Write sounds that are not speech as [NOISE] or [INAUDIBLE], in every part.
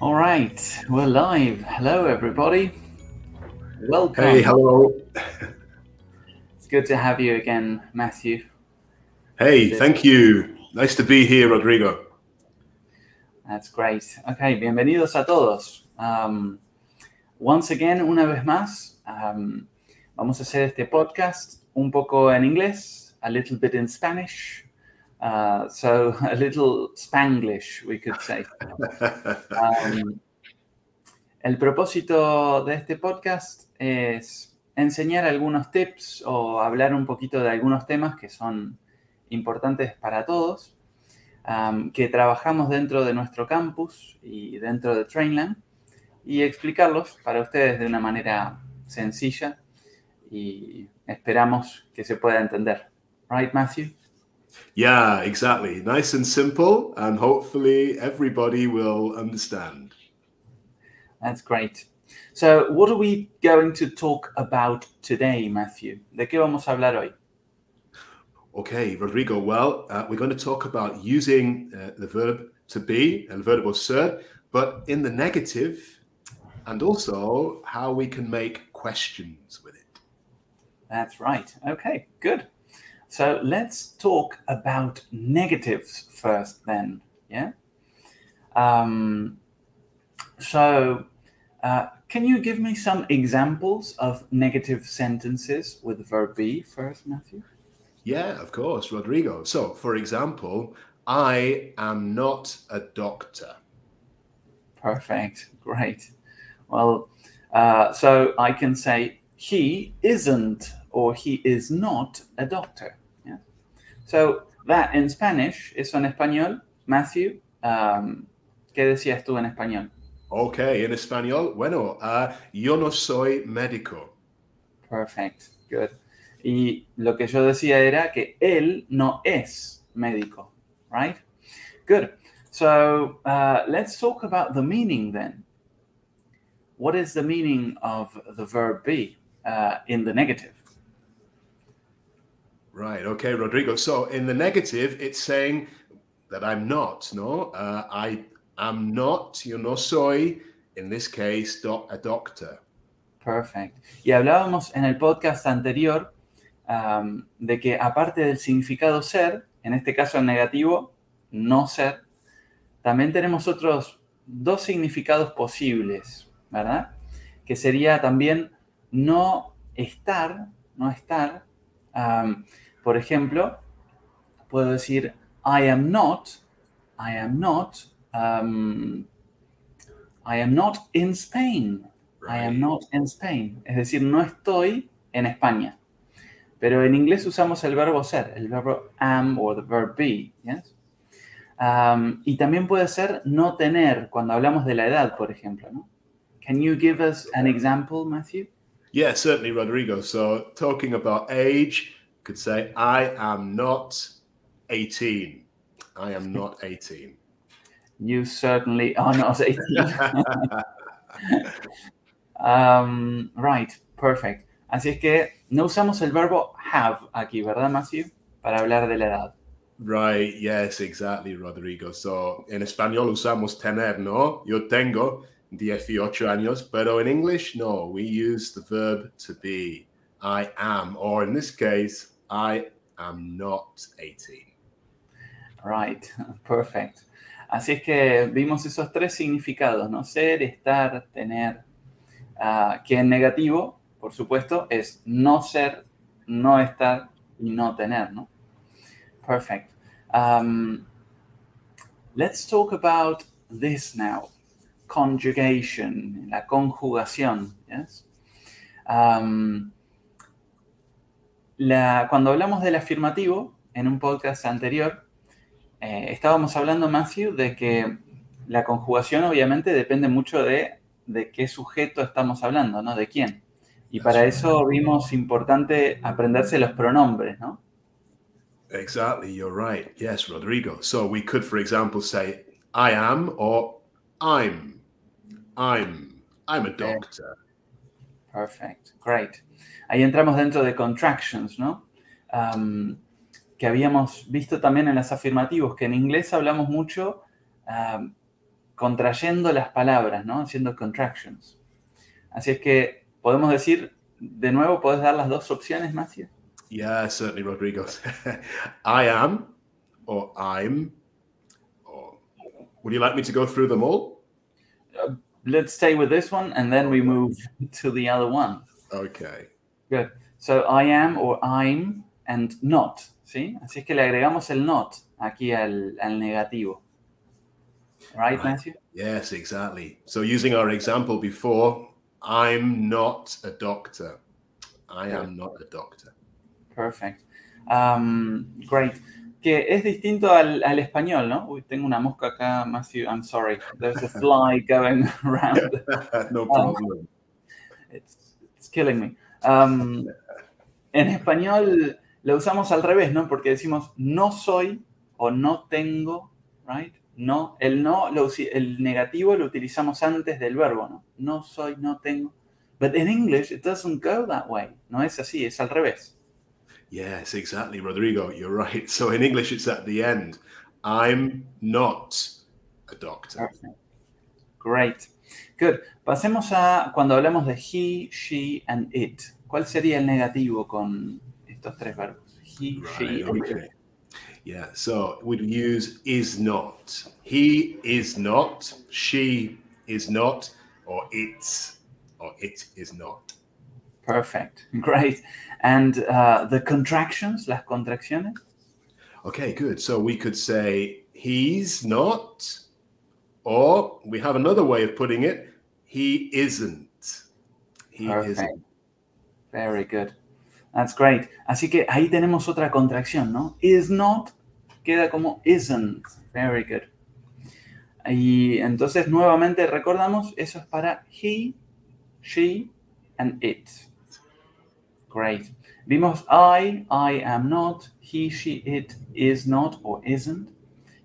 All right, we're live. Hello, everybody. Welcome. Hey, hello. It's good to have you again, Matthew. Hey, thank you. Nice to be here, Rodrigo. That's great. Okay, bienvenidos a todos. Um, once again, una vez más, um, vamos a hacer este podcast un poco en inglés, a little bit in Spanish, uh, so [LAUGHS] a little Spanglish, we could say. [LAUGHS] Um, el propósito de este podcast es enseñar algunos tips o hablar un poquito de algunos temas que son importantes para todos, um, que trabajamos dentro de nuestro campus y dentro de Trainland y explicarlos para ustedes de una manera sencilla y esperamos que se pueda entender. Right, Matthew? Yeah, exactly. Nice and simple, and hopefully everybody will understand. That's great. So, what are we going to talk about today, Matthew? ¿De qué vamos a hablar hoy? Okay, Rodrigo. Well, uh, we're going to talk about using uh, the verb to be, el verbo ser, but in the negative, and also how we can make questions with it. That's right. Okay, good. So let's talk about negatives first, then. Yeah. Um, so, uh, can you give me some examples of negative sentences with the verb be first, Matthew? Yeah, of course, Rodrigo. So, for example, I am not a doctor. Perfect. Great. Well, uh, so I can say he isn't or he is not a doctor. Yeah. So that in Spanish, eso en español, Matthew, um, ¿qué decías tú en español? Okay, in español, bueno, uh, yo no soy médico. Perfect. Good. Y lo que yo decía era que él no es médico, right? Good. So uh, let's talk about the meaning then. What is the meaning of the verb be uh, in the negative? Right. Okay, Rodrigo. So in the negative, it's saying that I'm not. No, uh, I am not. Yo no soy. In this case, a doctor. Perfect. Y hablábamos en el podcast anterior um, de que aparte del significado ser, en este caso en negativo, no ser, también tenemos otros dos significados posibles, ¿verdad? Que sería también no estar, no estar. um, por ejemplo, puedo decir I am not, I am not, um, I am not in Spain. I am not in Spain. Es decir, no estoy en España. Pero en inglés usamos el verbo ser, el verbo am o the verb be. Yes? Um, y también puede ser no tener, cuando hablamos de la edad, por ejemplo. ¿no? Can you give us an example, Matthew? Yeah, certainly, Rodrigo. So talking about age, could say I am not 18. I am not [LAUGHS] 18. You certainly are not 18. [LAUGHS] Um, right, perfect. Así es que no usamos el verbo have aquí, ¿verdad, Matthew? Para hablar de la edad. Right, yes, exactly, Rodrigo. So, en español usamos tener, ¿no? Yo tengo 18 años, pero in English, no, we use the verb to be. I am, or in this case, I am not 18. Right, [LAUGHS] perfect. Así es que vimos esos tres significados, ¿no? Ser, estar, tener. Ah, que en negativo, por supuesto, es no ser, no estar y no tener, ¿no? Perfect. Um, let's talk about this now. Conjugation, la conjugación. Yes? Um, la- cuando hablamos del afirmativo, en un podcast anterior, eh, estábamos hablando, Matthew, de que la conjugación obviamente depende mucho de, de qué sujeto estamos hablando, ¿no? De quién. Y para eso vimos importante aprenderse los pronombres, ¿no? Exactly, you're right. Yes, Rodrigo. So, we could, for example, say I am or I'm. I'm. I'm a doctor. Perfect, great. Ahí entramos dentro de contractions, ¿no? Um, que habíamos visto también en los afirmativos, que en inglés hablamos mucho um, contrayendo las palabras, ¿no? Haciendo contractions. Así es que podemos decir, de nuevo, ¿puedes dar las dos opciones, Matthew? Yeah, certainly, Rodrigo. [LAUGHS] I am, or I'm, or would you like me to go through them all? Uh, let's stay with this one and then we move [LAUGHS] to the other one. Okay. Good. So I am or I'm and not, ¿sí? Así es que le agregamos el not aquí al, al negativo. Right, Right. Matthew? Yes, exactly. So using our example before, I'm not a doctor. I am not a doctor. Perfect. Um, great. Que es distinto al, al español, ¿no? Uy, tengo una mosca acá, Matthew. I'm sorry. There's a fly [LAUGHS] going around. [LAUGHS] no problem. It's, it's killing me. Um, en español lo usamos al revés, ¿no? Porque decimos no soy o no tengo, right? No, el no, lo el negativo lo utilizamos antes del verbo, ¿no? No soy, no tengo. But in English it doesn't go that way. No es así, es al revés. Yes, exactly, Rodrigo. You're right. So in English, it's at the end. I'm not a doctor. Great. Good. Pasemos a cuando hablamos de he, she and it. ¿Cuál sería el negativo con estos tres verbos? He, she, Right, and okay. it. Yeah, so we'd use is not. He is not. She is not. Or it's. Or it is not. Perfect. Great. And uh, the contractions, las contracciones. Okay, good. So we could say he's not. Or we have another way of putting it he isn't. He Perfect. isn't. Very good. That's great. Así que ahí tenemos otra contracción, ¿no? Is not queda como isn't. Very good. Y entonces nuevamente recordamos, eso es para he, she and it. Great. Vimos I, I am not, he, she, it is not or isn't.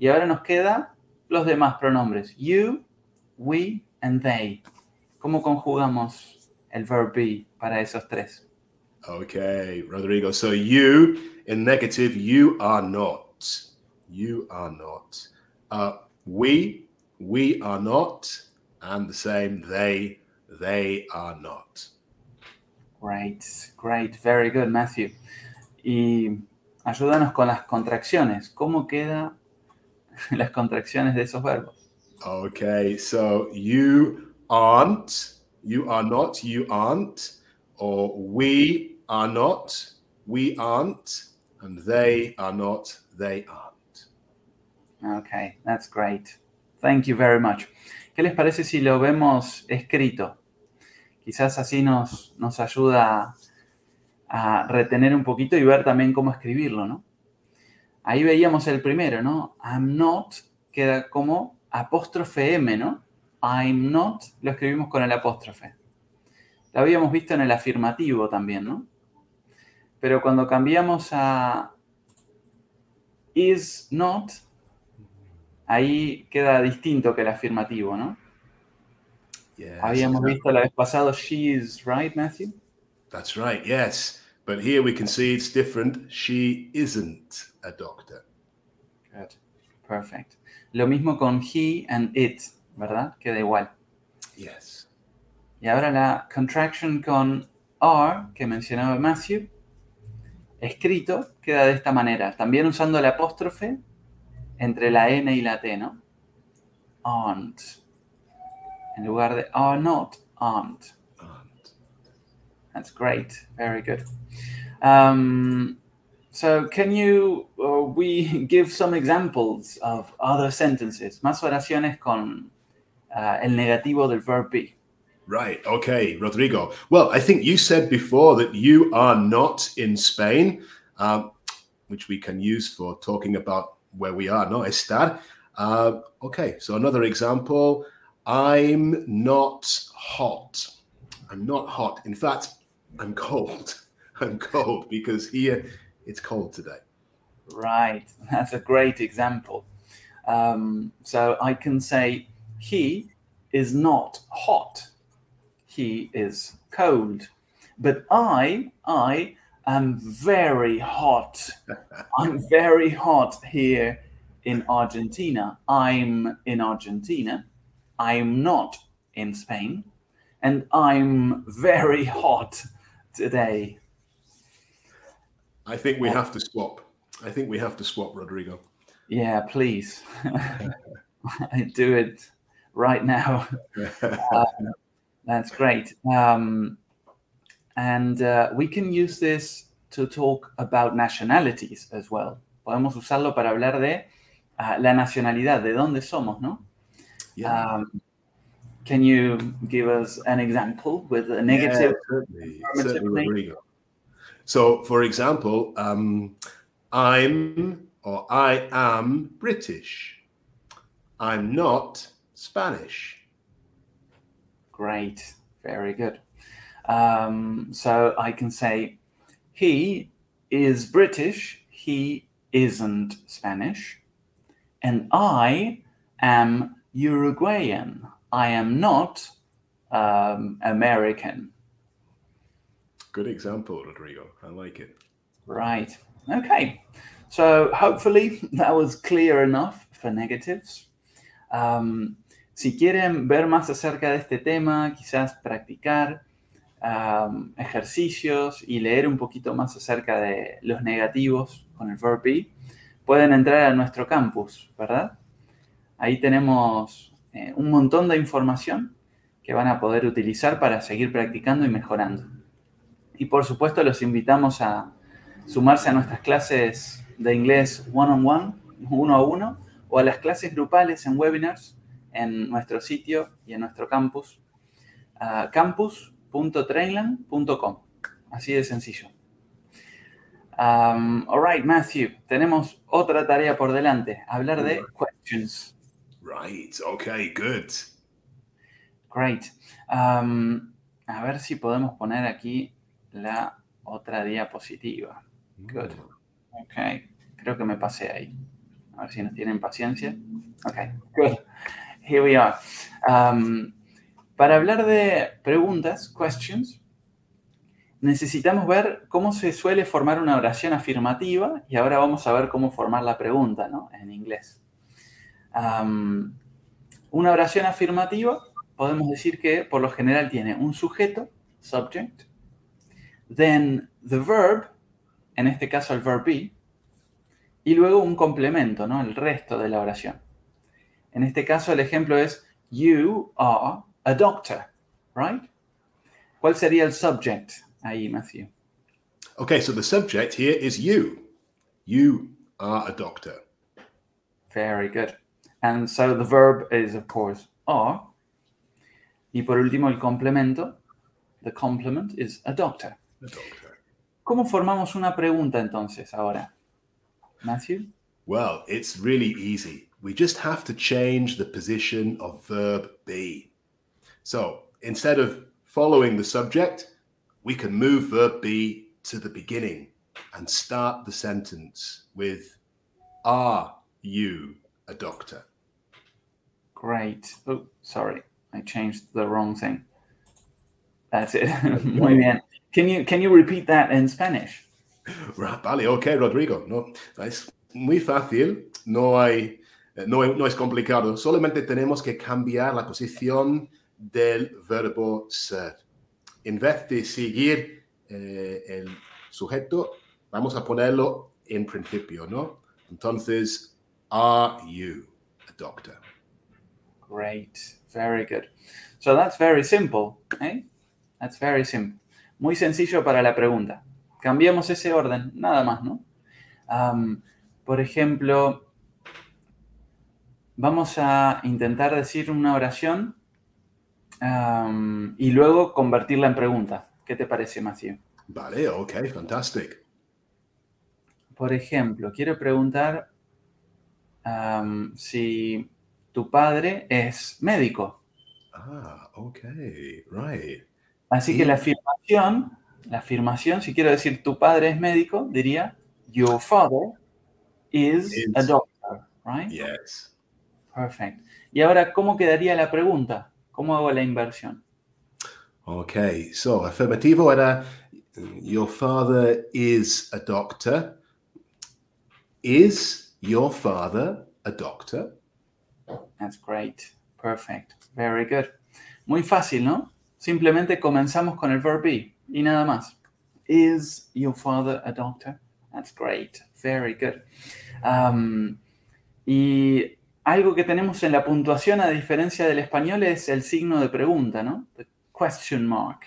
Y ahora nos queda los demás pronombres. You, we and they. ¿Cómo conjugamos el verb be para esos tres? Okay, Rodrigo. So you in negative, you are not. You are not. Uh, we, we are not. And the same, they, they are not. Great, great, very good, Matthew. Y ayúdanos con las contracciones. ¿Cómo queda [LAUGHS] las contracciones de esos verbos? Okay, so you aren't, you are not, you aren't, or we are not, we aren't, and they are not, they aren't. Okay, that's great. Thank you very much. ¿Qué les parece si lo vemos escrito? Quizás así nos, nos ayuda a retener un poquito y ver también cómo escribirlo, ¿no? Ahí veíamos el primero, ¿no? I'm not queda como apóstrofe M, ¿no? I'm not lo escribimos con el apóstrofe. Lo habíamos visto en el afirmativo también, ¿no? Pero cuando cambiamos a is not, ahí queda distinto que el afirmativo, ¿no? Yes, Habíamos visto la vez pasado she is, right, Matthew? That's right, yes. But here we can see it's different. She isn't a doctor. Good. Perfect. Lo mismo con he and it, ¿verdad? Queda igual. Yes. Y ahora la contraction con are, que mencionaba Matthew, escrito, queda de esta manera. También usando el apóstrofe entre la N y la T, ¿no? Aren't. En lugar de are not, aren't. That's great. Very good. Um, so, can you uh, we [LAUGHS] give some examples of other sentences? Más oraciones con uh, el negativo del verb be. right, okay, Rodrigo. Well, I think you said before that you are not in Spain, um, which we can use for talking about where we are, no estar. Uh, okay, so another example I'm not hot. I'm not hot. In fact, I'm cold. [LAUGHS] I'm cold because here it's cold today. Right. [LAUGHS] That's a great example. Um, so I can say he is not hot. He is cold. But I, I am very hot. [LAUGHS] I'm very hot here in Argentina. I'm in Argentina. I'm not in Spain. And I'm very hot today. I think we have to swap. I think we have to swap, Rodrigo. Yeah, please. I [LAUGHS] do it right now. [LAUGHS] Um, that's great. Um, and uh, we can use this to talk about nationalities as well. Podemos usarlo para hablar de uh, la nacionalidad, de dónde somos, ¿no? Yeah. Um, can you give us an example with a negative? Yeah, certainly, certainly. So, for example, um, I'm or I am British. I'm not Spanish. Great, very good. Um, so I can say, he is British, he isn't Spanish, and I am Uruguayan, I am not um, American. Good example, Rodrigo. I like it. Right. Okay. So hopefully [LAUGHS] that was clear enough for negatives. Um, si quieren ver más acerca de este tema, quizás practicar um, ejercicios y leer un poquito más acerca de los negativos con el verb be, pueden entrar a nuestro campus, ¿verdad? Ahí tenemos eh, un montón de información que van a poder utilizar para seguir practicando y mejorando. Y por supuesto los invitamos a sumarse a nuestras clases de inglés one-on-one, uno a uno, o a las clases grupales en webinars en nuestro sitio y en nuestro campus, uh, campus.trainland.com. Así de sencillo. Um, all right, Matthew, tenemos otra tarea por delante, hablar de questions. Right. Okay. Good. Great. Um, a ver si podemos poner aquí la otra diapositiva. Good. Ok, creo que me pasé ahí. A ver si nos tienen paciencia. Ok, good. Here we are. Um, para hablar de preguntas, questions, necesitamos ver cómo se suele formar una oración afirmativa y ahora vamos a ver cómo formar la pregunta ¿no? en inglés. Um, una oración afirmativa podemos decir que por lo general tiene un sujeto, subject, then the verb, en este caso el verb be, y luego un complemento, ¿no? El resto de la oración. En este caso el ejemplo es you are a doctor, right? ¿Cuál sería el subject ahí, Matthew? Okay. So the subject here is you. You are a doctor. Very good. And so the verb is of course are. Y por último el complemento, the complement is a doctor. A doctor. ¿Cómo formamos una pregunta entonces ahora? Matthew? Well, it's really easy. We just have to change the position of verb be. So instead of following the subject, we can move verb be to the beginning and start the sentence with Are you a doctor? Great. Oh, sorry. I changed the wrong thing. That's it. [LAUGHS] Muy bien. Can you can you repeat that in Spanish? Vale, ok, Rodrigo. No, es muy fácil. No hay, no, no es complicado. Solamente tenemos que cambiar la posición del verbo ser. En vez de seguir eh, el sujeto, vamos a ponerlo en principio, ¿no? Entonces, are you a doctor? Great. Very good. So that's very simple. Eh? That's very simple. Muy sencillo para la pregunta. Cambiamos ese orden, nada más, ¿no? Um, por ejemplo, vamos a intentar decir una oración um, y luego convertirla en pregunta. ¿Qué te parece, Matthew? Vale, ok, fantastic. Por ejemplo, quiero preguntar um, si tu padre es médico. Ah, ok, right. Así que la afirmación, la afirmación, si quiero decir tu padre es médico, diría your father is, Is. a doctor, right? Yes. Perfect. Y ahora, ¿cómo quedaría la pregunta? ¿Cómo hago la inversión? Okay, so affirmativo era your father is a doctor. Is your father a doctor? That's great. Perfect. Very good. Muy fácil, ¿no? Simplemente comenzamos con el verb be y nada más. Is your father a doctor? That's great. Very good. Um, y algo que tenemos en la puntuación, a diferencia del español, es el signo de pregunta, ¿no? The question mark.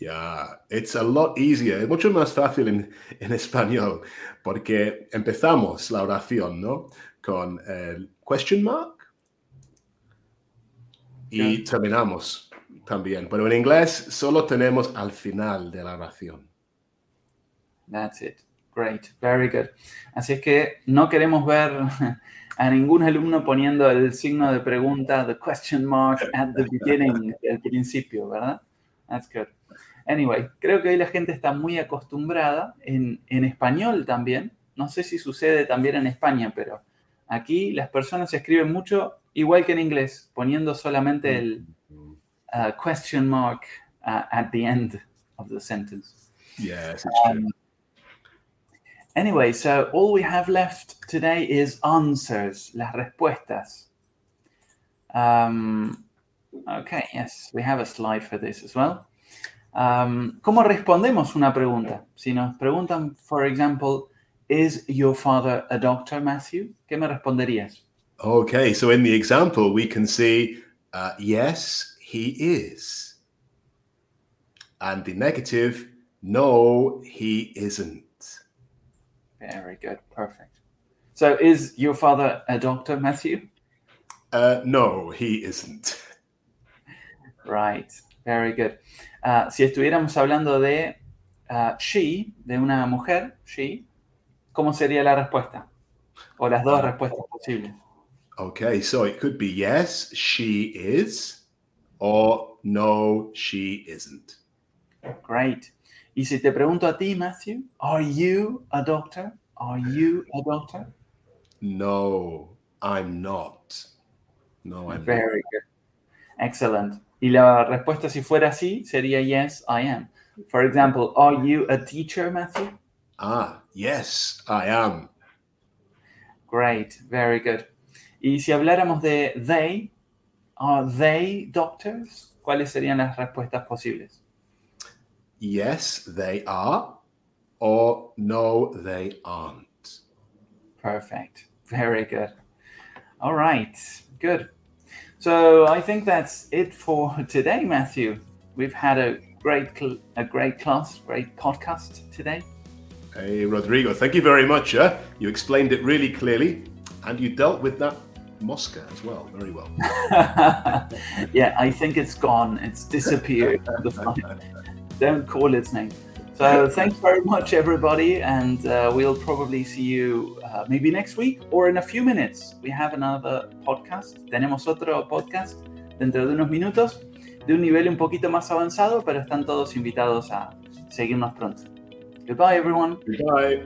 Yeah, it's a lot easier, es mucho más fácil en, en español, porque empezamos la oración, ¿no? Con el question mark y terminamos también. Pero en inglés solo tenemos al final de la oración. That's it. Great. Very good. Así es que no queremos ver a ningún alumno poniendo el signo de pregunta, the question mark at the beginning, al principio, ¿verdad? That's good. Anyway, creo que hoy la gente está muy acostumbrada en, en español también. No sé si sucede también en España, pero aquí las personas escriben mucho igual que en inglés, poniendo solamente el uh, question mark uh, at the end of the sentence. Yes, Um, anyway, so all we have left today is answers, las respuestas. Um, okay, yes, we have a slide for this as well. Um, ¿Cómo respondemos una pregunta? Si nos preguntan, for example, ¿Is your father a doctor, Matthew? ¿Qué me responderías? Okay, so in the example, we can see uh, yes, he is. And the negative, no, he isn't. Very good, perfect. So, is your father a doctor, Matthew? Uh, no, he isn't. Right, very good. Uh, si estuviéramos hablando de uh, she, de una mujer, she, ¿cómo sería la respuesta? O las dos respuestas posibles. Okay, so it could be yes, she is, or no, she isn't. Great. Y si te pregunto a ti, Matthew, are you a doctor? Are you a doctor? No, I'm not. No, I'm not. Very good. Excellent. Y la respuesta si fuera así sería yes, I am. For example, are you a teacher, Matthew? Ah, yes, I am. Great, very good. Y si habláramos de they, are they doctors? ¿Cuáles serían las respuestas posibles? Yes, they are, or no, they aren't. Perfect. Very good. All right. Good. So I think that's it for today, Matthew. We've had a great, a great class, great podcast today. Hey, Rodrigo, thank you very much. Uh, you explained it really clearly, and you dealt with that Mosca as well very well. [LAUGHS] yeah, I think it's gone. It's disappeared. [LAUGHS] Don't call its name. So thanks very much, everybody, and uh, we'll probably see you uh, maybe next week or in a few minutes. We have another podcast. Tenemos otro podcast dentro de unos minutos de un nivel un poquito más avanzado, pero están todos invitados a seguirnos pronto. Goodbye, everyone. Goodbye.